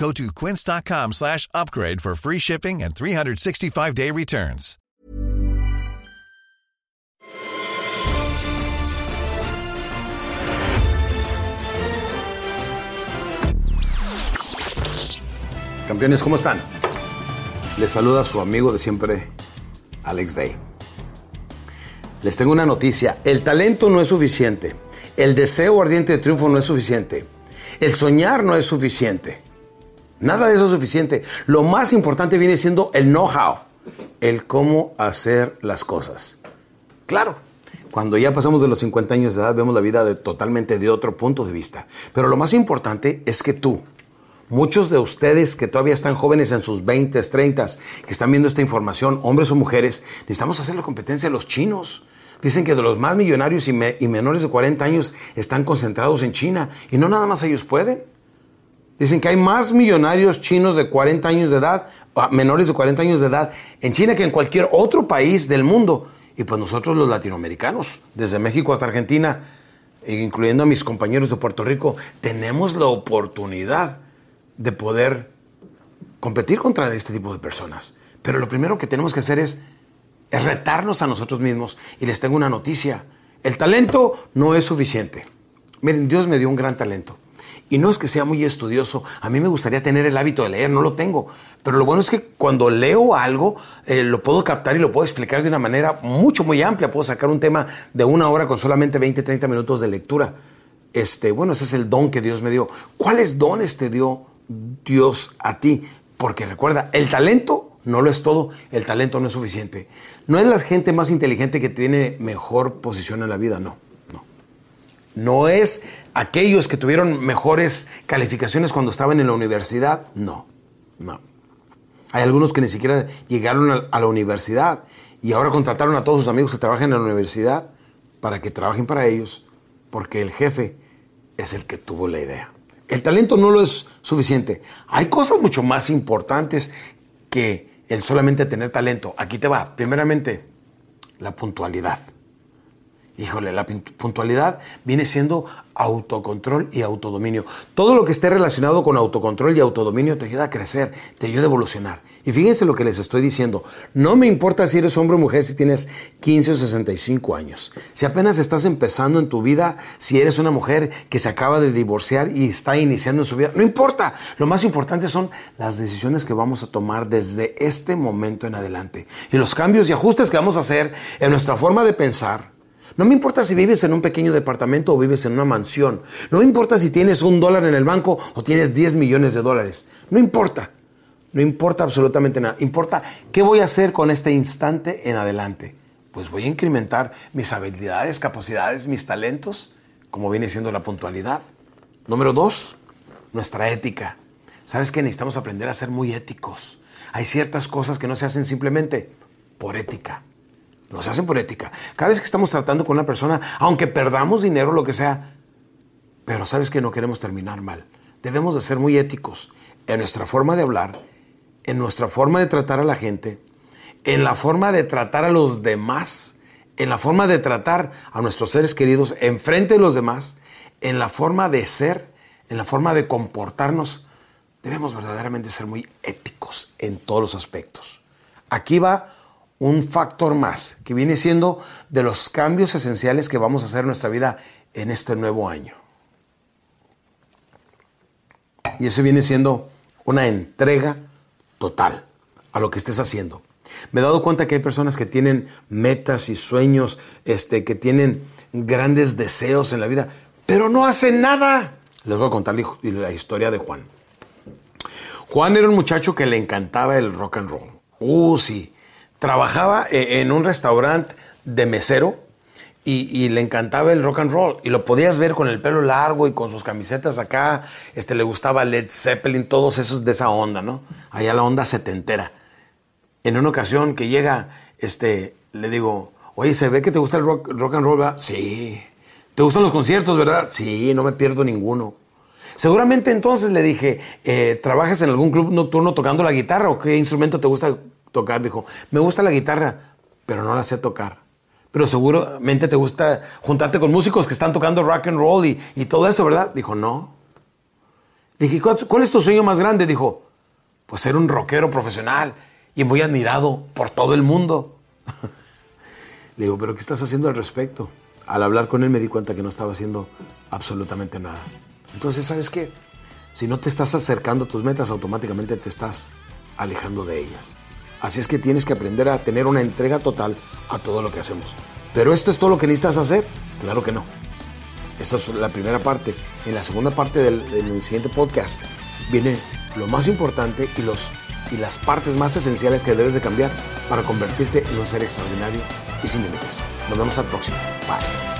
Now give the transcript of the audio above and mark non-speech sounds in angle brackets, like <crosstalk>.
Go to quince.com slash upgrade for free shipping and 365-day returns. Campeones, ¿cómo están? Les saluda su amigo de siempre, Alex Day. Les tengo una noticia. El talento no es suficiente. El deseo ardiente de triunfo no es suficiente. El soñar no es suficiente. Nada de eso es suficiente. Lo más importante viene siendo el know-how. El cómo hacer las cosas. Claro, cuando ya pasamos de los 50 años de edad vemos la vida de, totalmente de otro punto de vista. Pero lo más importante es que tú, Muchos de ustedes que todavía están jóvenes en sus 20, 30, que están viendo esta información, hombres o mujeres, necesitamos hacer la competencia de los chinos. Dicen que de los más millonarios y, me- y menores de 40 años están concentrados en China y no nada más ellos pueden. Dicen que hay más millonarios chinos de 40 años de edad, ah, menores de 40 años de edad, en China que en cualquier otro país del mundo. Y pues nosotros los latinoamericanos, desde México hasta Argentina, incluyendo a mis compañeros de Puerto Rico, tenemos la oportunidad de poder competir contra este tipo de personas. Pero lo primero que tenemos que hacer es, es retarnos a nosotros mismos. Y les tengo una noticia. El talento no es suficiente. Miren, Dios me dio un gran talento. Y no es que sea muy estudioso. A mí me gustaría tener el hábito de leer, no lo tengo. Pero lo bueno es que cuando leo algo, eh, lo puedo captar y lo puedo explicar de una manera mucho, muy amplia. Puedo sacar un tema de una hora con solamente 20, 30 minutos de lectura. Este, bueno, ese es el don que Dios me dio. ¿Cuáles dones te dio Dios a ti? Porque recuerda, el talento no lo es todo, el talento no es suficiente. No es la gente más inteligente que tiene mejor posición en la vida, no. No es aquellos que tuvieron mejores calificaciones cuando estaban en la universidad. No, no. Hay algunos que ni siquiera llegaron a, la universidad y ahora contrataron a todos sus amigos que trabajan en la universidad para que trabajen para ellos, porque el jefe es el que tuvo la idea. El talento no lo es suficiente. Hay cosas mucho más importantes que el solamente tener talento. Aquí te va. Primeramente, la puntualidad. Híjole, la puntualidad viene siendo autocontrol y autodominio. Todo lo que esté relacionado con autocontrol y autodominio te ayuda a crecer, te ayuda a evolucionar. Y fíjense lo que les estoy diciendo. No me importa si eres hombre o mujer, si tienes 15 o 65 años. Si apenas estás empezando en tu vida, si eres una mujer que se acaba de divorciar y está iniciando en su vida, no importa. Lo más importante son las decisiones que vamos a tomar desde este momento en adelante. Y los cambios y ajustes que vamos a hacer en nuestra forma de pensar, no me importa si vives en un pequeño departamento o vives en una mansión. No me importa si tienes un dólar en el banco o tienes 10 millones de dólares. No importa. No importa absolutamente nada. Importa qué voy a hacer con este instante en adelante. Pues voy a incrementar mis habilidades, capacidades, mis talentos, como viene siendo la puntualidad. Número dos, nuestra ética. ¿Sabes que necesitamos aprender a ser muy éticos? Hay ciertas cosas que no se hacen simplemente por ética. No se hacen por ética. Cada vez que estamos tratando con una persona, aunque perdamos dinero, lo que sea, pero sabes que no queremos terminar mal. Debemos de ser muy éticos en nuestra forma de hablar, en nuestra forma de tratar a la gente, en la forma de tratar a los demás, en la forma de tratar a nuestros seres queridos enfrente de los demás, en la forma de ser, en la forma de comportarnos. Debemos verdaderamente ser muy éticos en todos los aspectos. Aquí va un factor más, que viene siendo de los cambios esenciales que vamos a hacer en nuestra vida en este nuevo año. Y eso viene siendo una entrega total a lo que estés haciendo. Me he dado cuenta que hay personas que tienen metas y sueños, este, que tienen grandes deseos en la vida, pero no hacen nada. Les voy a contar la historia de Juan. Juan era un muchacho que le encantaba el rock and roll. Uh, sí. Trabajaba eh, en un restaurante de mesero y, le encantaba el rock and roll. Y lo podías ver con el pelo largo y con sus camisetas acá. Este, le gustaba Led Zeppelin, todos esos de esa onda, ¿no? Allá la onda setentera. En una ocasión que llega, este, le digo, oye, ¿se ve que te gusta el rock, rock and roll? Sí. ¿Te gustan los conciertos, verdad? Sí, no me pierdo ninguno. Seguramente entonces le dije, eh, ¿trabajas en algún club nocturno tocando la guitarra o qué instrumento te gusta tocar? Dijo, me gusta la guitarra, pero no la sé tocar pero seguramente te gusta juntarte con músicos que están tocando rock and roll y, todo esto, ¿verdad? Dijo, no. dije, ¿cuál es tu sueño más grande? Dijo, pues ser un rockero profesional y muy admirado por todo el mundo. <laughs> Le digo, ¿pero qué estás haciendo al respecto? Al hablar con él me di cuenta que no estaba haciendo absolutamente nada. Entonces, ¿sabes qué? Si no te estás acercando a tus metas, automáticamente te estás alejando de ellas. Así es que tienes que aprender a tener una entrega total a todo lo que hacemos. ¿Pero esto es todo lo que necesitas hacer? Claro que no. Esa es la primera parte. En la segunda parte del, siguiente podcast viene lo más importante y, los, y las partes más esenciales que debes de cambiar para convertirte en un ser extraordinario y sin límites. Nos vemos al próximo. Bye.